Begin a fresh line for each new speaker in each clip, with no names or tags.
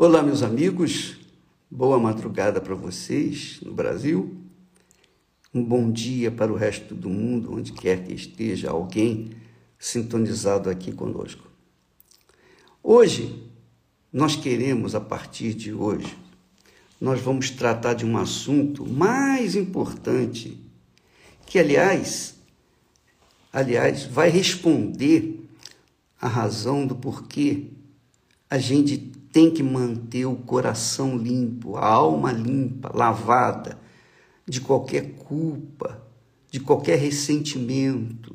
Olá, meus amigos, boa madrugada para vocês no Brasil, um bom dia para o resto do mundo, onde quer que esteja alguém sintonizado aqui conosco. Hoje, nós queremos, a partir de hoje, nós vamos tratar de um assunto mais importante, que, aliás, aliás, vai responder a razão do porquê a gente tem que manter o coração limpo, a alma limpa, lavada de qualquer culpa, de qualquer ressentimento,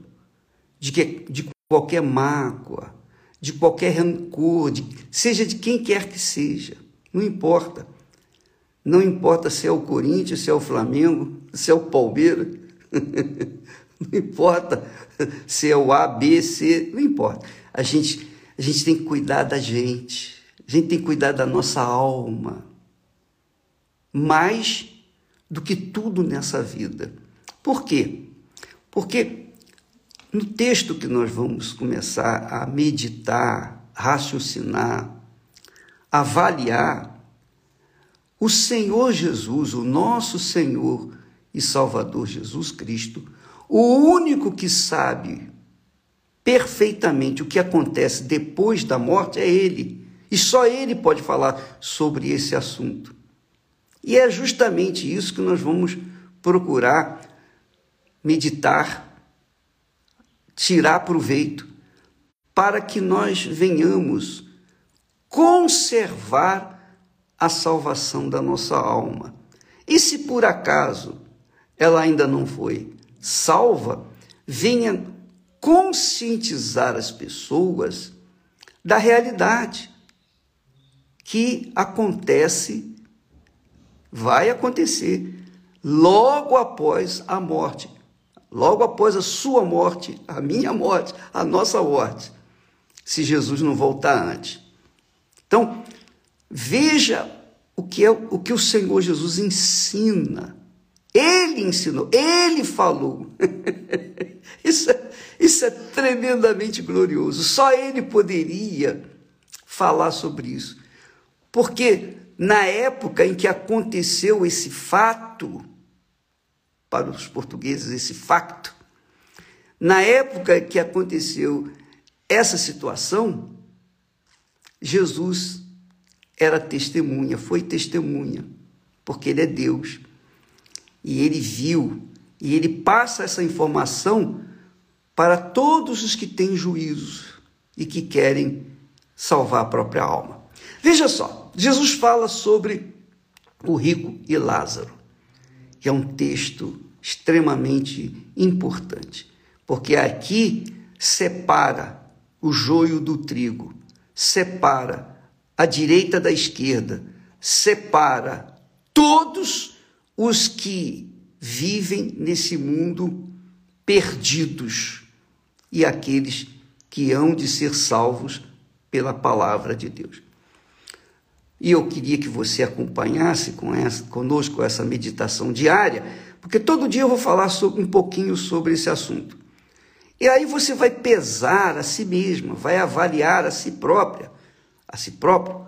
de, que, de qualquer mágoa, de qualquer rancor, de, seja de quem quer que seja, não importa. Não importa se é o Corinthians, se é o Flamengo, se é o Palmeiras, não importa se é o A, B, C, não importa. A gente, a gente tem que cuidar da gente. A gente tem que cuidar da nossa alma. Mais do que tudo nessa vida. Por quê? Porque no texto que nós vamos começar a meditar, raciocinar, avaliar, o Senhor Jesus, o nosso Senhor e Salvador Jesus Cristo, o único que sabe perfeitamente o que acontece depois da morte é Ele. E só ele pode falar sobre esse assunto. E é justamente isso que nós vamos procurar meditar, tirar proveito, para que nós venhamos conservar a salvação da nossa alma. E se por acaso ela ainda não foi salva, venha conscientizar as pessoas da realidade que acontece, vai acontecer logo após a morte, logo após a sua morte, a minha morte, a nossa morte, se Jesus não voltar antes. Então, veja o que é o que o Senhor Jesus ensina. Ele ensinou, ele falou. isso, é, isso é tremendamente glorioso. Só ele poderia falar sobre isso. Porque na época em que aconteceu esse fato, para os portugueses, esse facto, na época que aconteceu essa situação, Jesus era testemunha, foi testemunha, porque ele é Deus. E ele viu, e ele passa essa informação para todos os que têm juízo e que querem salvar a própria alma. Veja só, Jesus fala sobre o rico e Lázaro, que é um texto extremamente importante, porque aqui separa o joio do trigo, separa a direita da esquerda, separa todos os que vivem nesse mundo perdidos e aqueles que hão de ser salvos pela palavra de Deus. E eu queria que você acompanhasse com essa, conosco essa meditação diária, porque todo dia eu vou falar sobre, um pouquinho sobre esse assunto. E aí você vai pesar a si mesma, vai avaliar a si própria, a si próprio,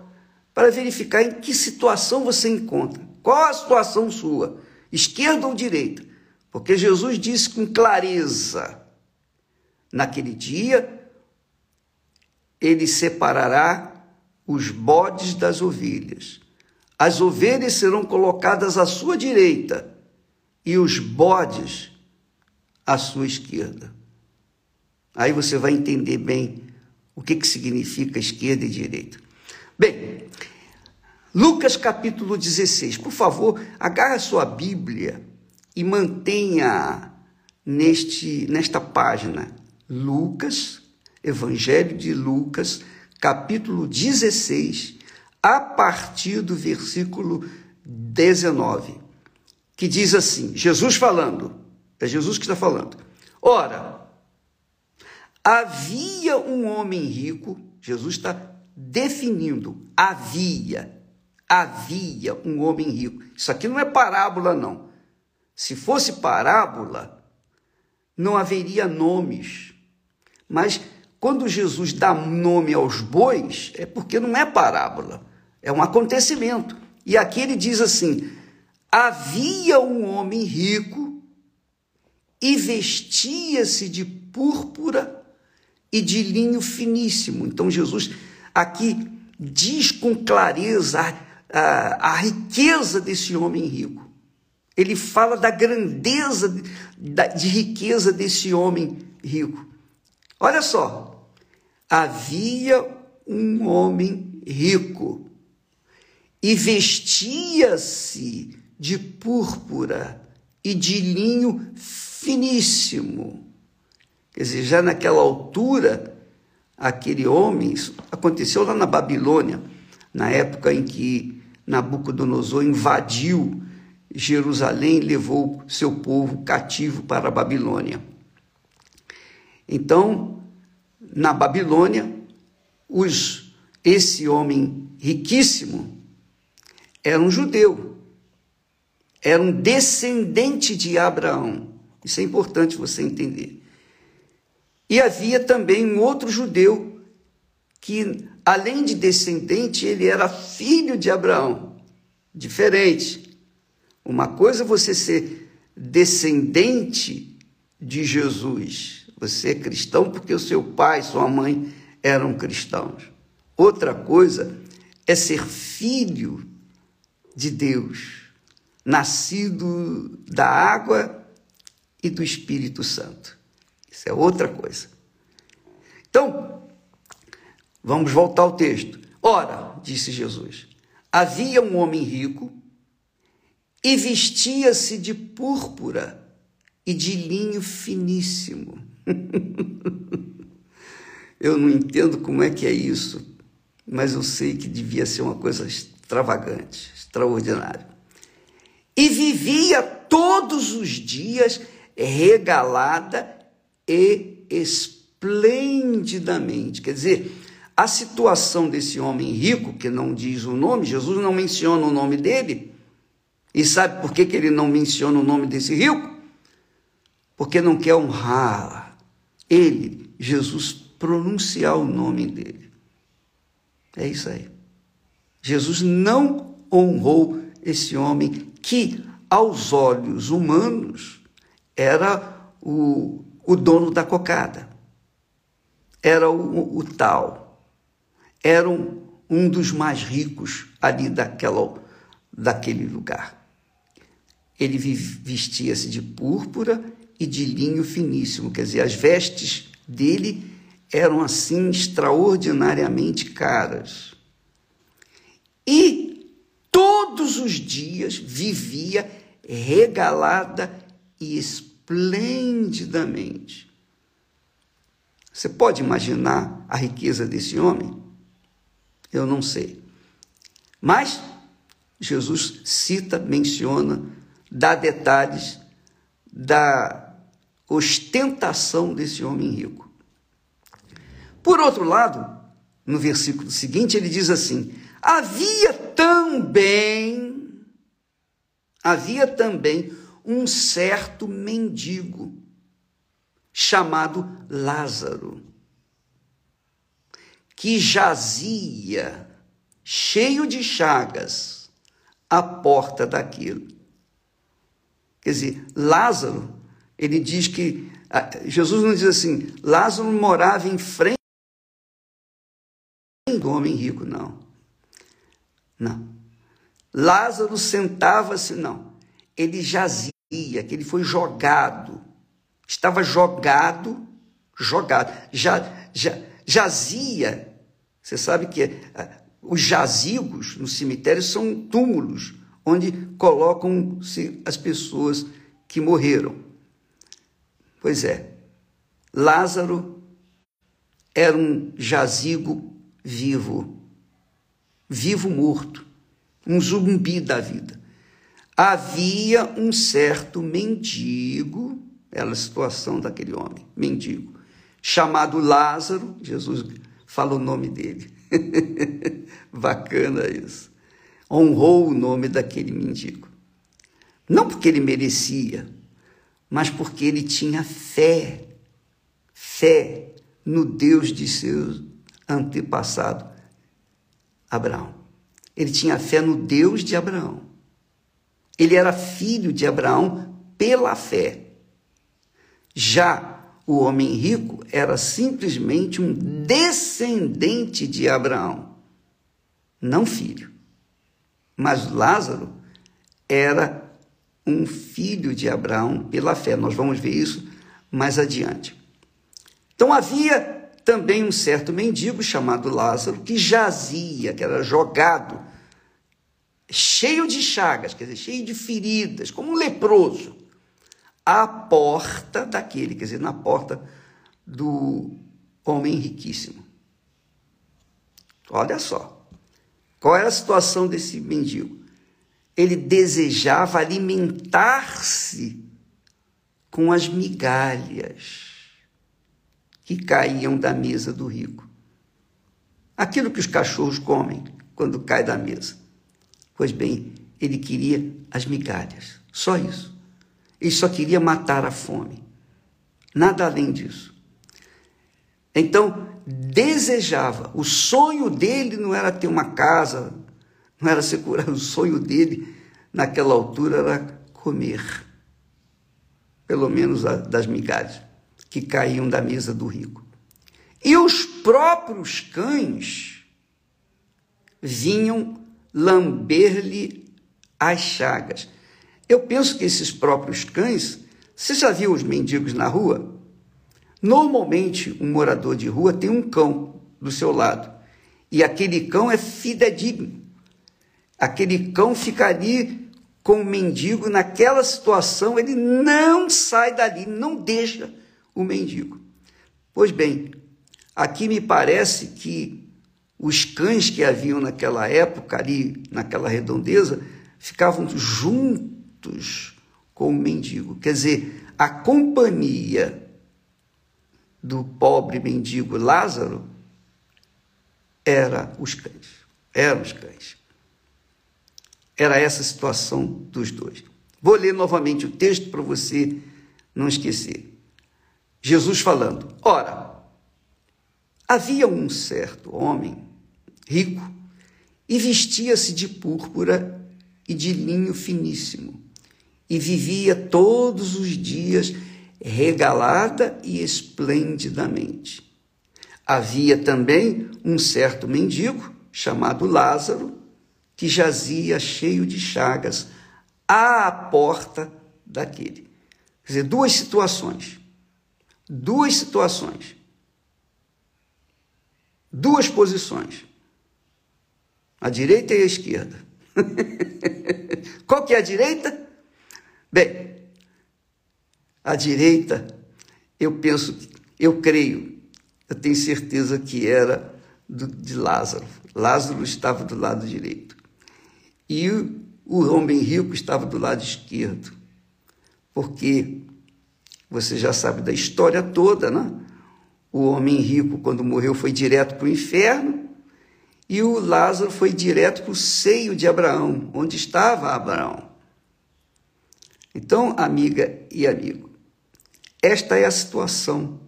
para verificar em que situação você encontra. Qual a situação sua, esquerda ou direita? Porque Jesus disse com clareza: naquele dia, ele separará os bodes das ovelhas. As ovelhas serão colocadas à sua direita e os bodes à sua esquerda. Aí você vai entender bem o que, que significa esquerda e direita. Bem, Lucas capítulo 16. Por favor, agarre a sua Bíblia e mantenha neste, nesta página. Lucas, Evangelho de Lucas, capítulo 16, a partir do versículo 19, que diz assim: Jesus falando, é Jesus que está falando. Ora, havia um homem rico, Jesus está definindo, havia, havia um homem rico. Isso aqui não é parábola, não. Se fosse parábola, não haveria nomes. Mas quando Jesus dá nome aos bois, é porque não é parábola, é um acontecimento. E aqui ele diz assim: havia um homem rico e vestia-se de púrpura e de linho finíssimo. Então Jesus aqui diz com clareza a, a, a riqueza desse homem rico. Ele fala da grandeza de, de riqueza desse homem rico. Olha só, havia um homem rico e vestia-se de púrpura e de linho finíssimo. Quer dizer, já naquela altura, aquele homem, isso aconteceu lá na Babilônia, na época em que Nabucodonosor invadiu Jerusalém e levou seu povo cativo para a Babilônia. Então, na Babilônia, os, esse homem riquíssimo era um judeu, era um descendente de Abraão. Isso é importante você entender. E havia também um outro judeu que, além de descendente, ele era filho de Abraão. Diferente. Uma coisa é você ser descendente de Jesus. Você é cristão porque o seu pai, sua mãe eram cristãos. Outra coisa é ser filho de Deus, nascido da água e do Espírito Santo. Isso é outra coisa. Então, vamos voltar ao texto. Ora, disse Jesus, havia um homem rico e vestia-se de púrpura e de linho finíssimo. eu não entendo como é que é isso, mas eu sei que devia ser uma coisa extravagante, extraordinária. E vivia todos os dias regalada e esplendidamente. Quer dizer, a situação desse homem rico, que não diz o nome, Jesus não menciona o nome dele. E sabe por que, que ele não menciona o nome desse rico? Porque não quer honrar ele, Jesus, pronunciar o nome dele. É isso aí. Jesus não honrou esse homem que, aos olhos humanos, era o o dono da cocada. Era o, o tal. Era um, um dos mais ricos ali daquela, daquele lugar. Ele vestia-se de púrpura e de linho finíssimo, quer dizer, as vestes dele eram assim extraordinariamente caras. E todos os dias vivia regalada e esplendidamente. Você pode imaginar a riqueza desse homem? Eu não sei. Mas Jesus cita, menciona, dá detalhes da ostentação desse homem rico. Por outro lado, no versículo seguinte, ele diz assim: havia também, havia também um certo mendigo chamado Lázaro, que jazia cheio de chagas à porta daquilo. Quer dizer, Lázaro, ele diz que ah, Jesus não diz assim, Lázaro morava em frente do homem rico, não. Não. Lázaro sentava-se, não. Ele jazia que ele foi jogado, estava jogado, jogado, já, já, jazia. Você sabe que uh, os jazigos no cemitério são túmulos onde colocam-se as pessoas que morreram. Pois é, Lázaro era um jazigo vivo, vivo morto, um zumbi da vida havia um certo mendigo, era a situação daquele homem, mendigo, chamado Lázaro, Jesus fala o nome dele. Bacana isso. Honrou o nome daquele mendigo. Não porque ele merecia, mas porque ele tinha fé. Fé no Deus de seu antepassado, Abraão. Ele tinha fé no Deus de Abraão. Ele era filho de Abraão pela fé. Já o homem rico era simplesmente um descendente de Abraão, não filho. Mas Lázaro era um filho de Abraão pela fé. Nós vamos ver isso mais adiante. Então havia também um certo mendigo chamado Lázaro que jazia, que era jogado, cheio de chagas, quer dizer, cheio de feridas, como um leproso, à porta daquele, quer dizer, na porta do homem riquíssimo. Olha só, qual era a situação desse mendigo? Ele desejava alimentar-se com as migalhas que caíam da mesa do rico. Aquilo que os cachorros comem quando cai da mesa. Pois bem, ele queria as migalhas, só isso. Ele só queria matar a fome. Nada além disso. Então, desejava. O sonho dele não era ter uma casa, não era ser curado. O sonho dele, naquela altura, era comer pelo menos das migalhas, que caíam da mesa do rico. E os próprios cães vinham lamber-lhe as chagas. Eu penso que esses próprios cães, você já viu os mendigos na rua? Normalmente, um morador de rua tem um cão do seu lado. E aquele cão é fidedigno. Aquele cão fica ali com o mendigo naquela situação, ele não sai dali, não deixa o mendigo. Pois bem, aqui me parece que os cães que haviam naquela época, ali naquela redondeza, ficavam juntos com o mendigo. Quer dizer, a companhia do pobre mendigo Lázaro era os cães, eram os cães. Era essa a situação dos dois. Vou ler novamente o texto para você não esquecer. Jesus falando: Ora, havia um certo homem rico e vestia-se de púrpura e de linho finíssimo e vivia todos os dias regalada e esplendidamente. Havia também um certo mendigo chamado Lázaro que jazia cheio de chagas à porta daquele. Quer dizer, duas situações. Duas situações. Duas posições. A direita e a esquerda. Qual que é a direita? Bem, a direita, eu penso, eu creio, eu tenho certeza que era do, de Lázaro. Lázaro estava do lado direito e o homem rico estava do lado esquerdo, porque você já sabe da história toda, né? O homem rico, quando morreu, foi direto para o inferno e o Lázaro foi direto para o seio de Abraão, onde estava Abraão. Então, amiga e amigo, esta é a situação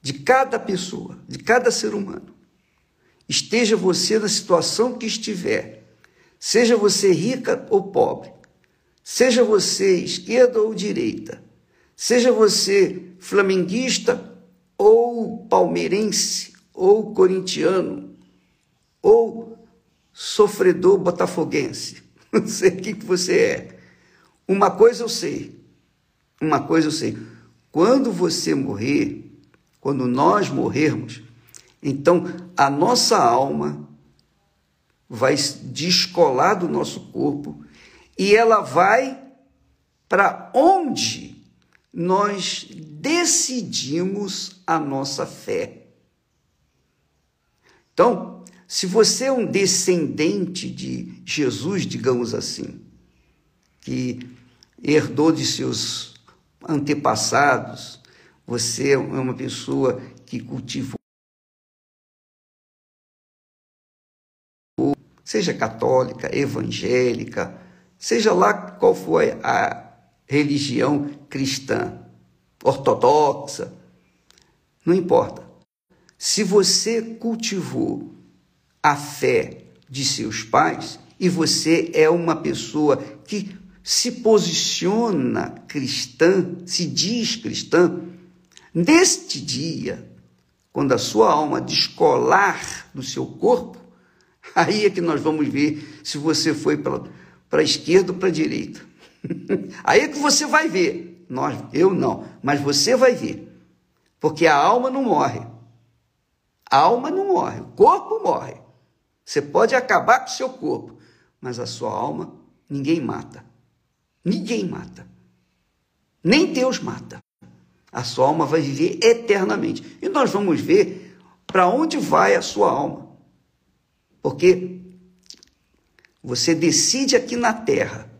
de cada pessoa, de cada ser humano. Esteja você na situação que estiver Seja você rica ou pobre, seja você esquerda ou direita, seja você flamenguista ou palmeirense ou corintiano ou sofredor botafoguense, não sei o que você é. Uma coisa eu sei, uma coisa eu sei. Quando você morrer, quando nós morrermos, então a nossa alma vai descolar do nosso corpo e ela vai para onde nós decidimos a nossa fé. Então, se você é um descendente de Jesus, digamos assim, que herdou de seus antepassados, você é uma pessoa que cultivou seja católica, evangélica, seja lá qual for a religião cristã, ortodoxa, não importa. Se você cultivou a fé de seus pais e você é uma pessoa que se posiciona cristã, se diz cristã, neste dia, quando a sua alma descolar do seu corpo, aí é que nós vamos ver se você foi para a esquerda ou para a direita. aí é que você vai ver. Nós, eu não, mas você vai ver. Porque a alma não morre. A alma não morre, o corpo morre. Você pode acabar com o seu corpo, mas a sua alma ninguém mata. Ninguém mata. Nem Deus mata. A sua alma vai viver eternamente. E nós vamos ver para onde vai a sua alma. Porque você decide aqui na terra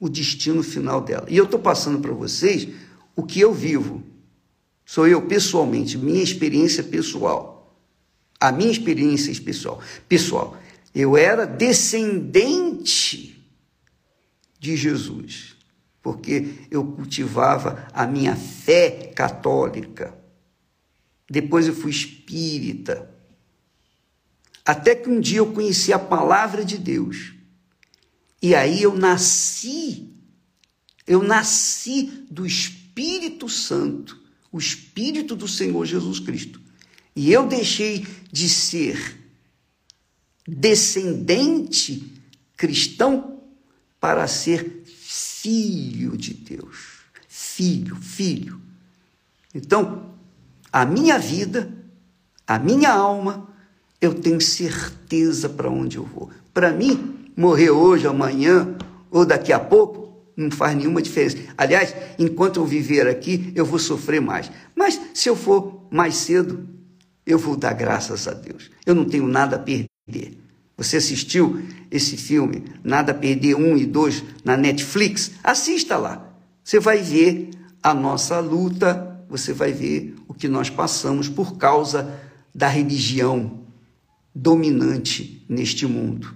o destino final dela. E eu estou passando para vocês o que eu vivo. Sou eu pessoalmente, minha experiência pessoal. A minha experiência pessoal. Pessoal, eu era descendente de Jesus, porque eu cultivava a minha fé católica. Depois eu fui espírita. Até que um dia eu conheci a palavra de Deus. E aí eu nasci, eu nasci do Espírito Santo, o Espírito do Senhor Jesus Cristo. E eu deixei de ser descendente cristão para ser filho de Deus. Filho, filho. Então, a minha vida, a minha alma, eu tenho certeza para onde eu vou. Para mim, morrer hoje, amanhã ou daqui a pouco não faz nenhuma diferença. Aliás, enquanto eu viver aqui, eu vou sofrer mais. Mas se eu for mais cedo, eu vou dar graças a Deus. Eu não tenho nada a perder. Você assistiu esse filme, Nada a Perder 1 e 2, na Netflix? Assista lá. Você vai ver a nossa luta, você vai ver o que nós passamos por causa da religião dominante neste mundo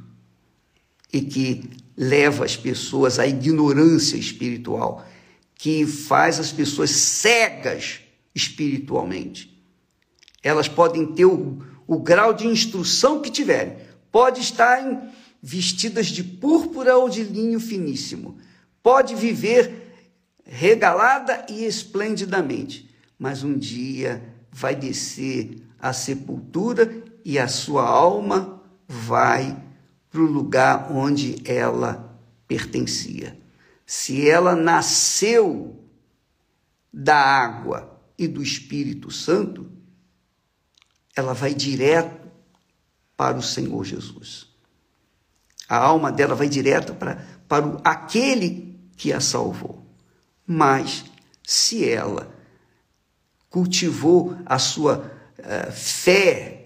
e que leva as pessoas à ignorância espiritual, que faz as pessoas cegas espiritualmente. Elas podem ter o, o grau de instrução que tiverem, pode estar em, vestidas de púrpura ou de linho finíssimo, pode viver regalada e esplendidamente, mas um dia vai descer à sepultura e a sua alma vai para o lugar onde ela pertencia. Se ela nasceu da água e do Espírito Santo, ela vai direto para o Senhor Jesus. A alma dela vai direto para, para aquele que a salvou. Mas se ela cultivou a sua uh, fé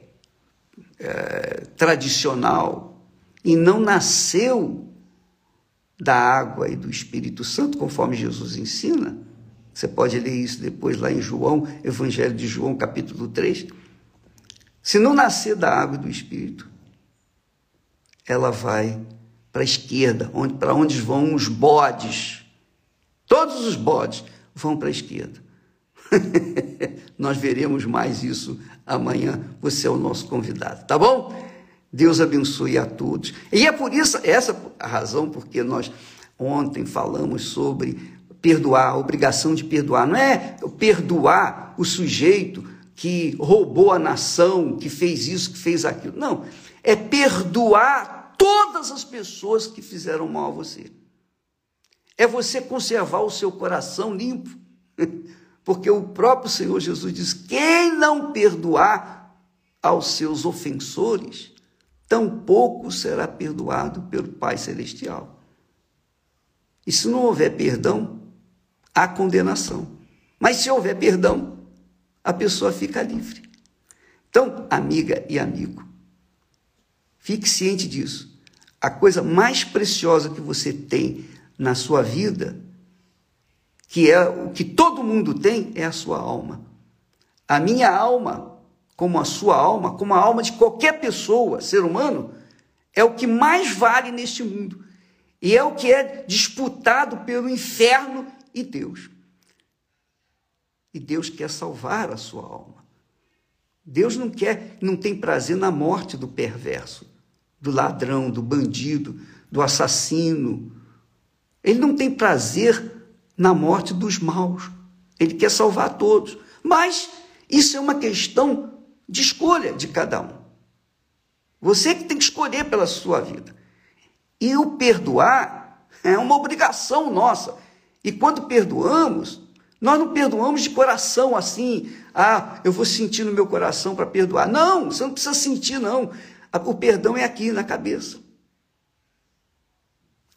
uh, tradicional e não nasceu da água e do Espírito Santo, conforme Jesus ensina, você pode ler isso depois lá em João, Evangelho de João, capítulo 3 se não nascer da água e do Espírito, ela vai para a esquerda, onde, para onde vão os bodes. Todos os bodes vão para a esquerda. Nós veremos mais isso amanhã. Você é o nosso convidado, tá bom? Deus abençoe a todos. E é por isso, essa a razão porque nós ontem falamos sobre perdoar, a obrigação de perdoar. Não é perdoar o sujeito que roubou a nação, que fez isso, que fez aquilo. Não, é perdoar todas as pessoas que fizeram mal a você. É você conservar o seu coração limpo. Porque o próprio Senhor Jesus diz: quem não perdoar aos seus ofensores, tampouco será perdoado pelo Pai Celestial. E se não houver perdão, há condenação. Mas se houver perdão, a pessoa fica livre. Então, amiga e amigo, fique ciente disso. A coisa mais preciosa que você tem na sua vida, que é o que todo mundo tem, é a sua alma. A minha alma, como a sua alma, como a alma de qualquer pessoa, ser humano, é o que mais vale neste mundo. E é o que é disputado pelo inferno e Deus. E Deus quer salvar a sua alma. Deus não quer, não tem prazer na morte do perverso. do ladrão, do bandido, do assassino. Ele não tem prazer na morte dos maus. Ele quer salvar todos. Mas isso é uma questão de escolha de cada um. Você que tem que escolher pela sua vida. E o perdoar é uma obrigação nossa. E quando perdoamos, nós não perdoamos de coração assim, ah, eu vou sentir no meu coração para perdoar. Não, você não precisa sentir, não. O perdão é aqui na cabeça.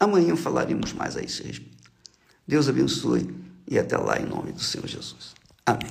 Amanhã falaremos mais a esse respeito. Deus abençoe e até lá em nome do Senhor Jesus. Amém.